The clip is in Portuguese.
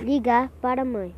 Ligar para a mãe.